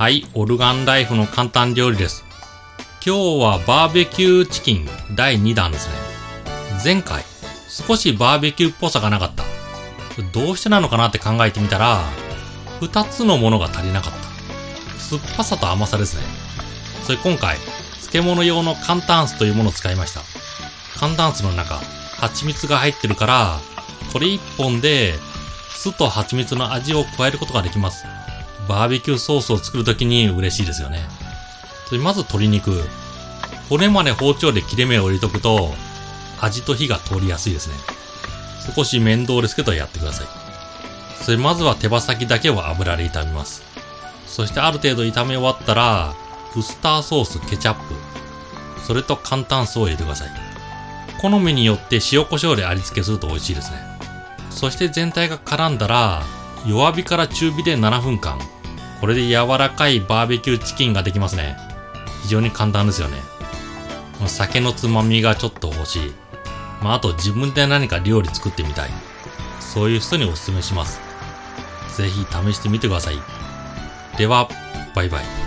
はい、オルガンライフの簡単料理です。今日はバーベキューチキン第2弾ですね。前回、少しバーベキューっぽさがなかった。どうしてなのかなって考えてみたら、2つのものが足りなかった。酸っぱさと甘さですね。それ今回、漬物用の寒タンスというものを使いました。寒タンスの中、蜂蜜が入ってるから、これ一本で、酢と蜂蜜の味を加えることができます。バーベキューソースを作るときに嬉しいですよね。それまず鶏肉。骨まで包丁で切れ目を入れとくと、味と火が通りやすいですね。少し面倒ですけどやってください。それまずは手羽先だけを油で炒めます。そしてある程度炒め終わったら、ウスターソース、ケチャップ、それと簡単酢を入れてください。好みによって塩コショウで味付けすると美味しいですね。そして全体が絡んだら、弱火から中火で7分間。これで柔らかいバーベキューチキンができますね。非常に簡単ですよね。酒のつまみがちょっと欲しい。まあ、あと自分で何か料理作ってみたい。そういう人におすすめします。ぜひ試してみてください。では、バイバイ。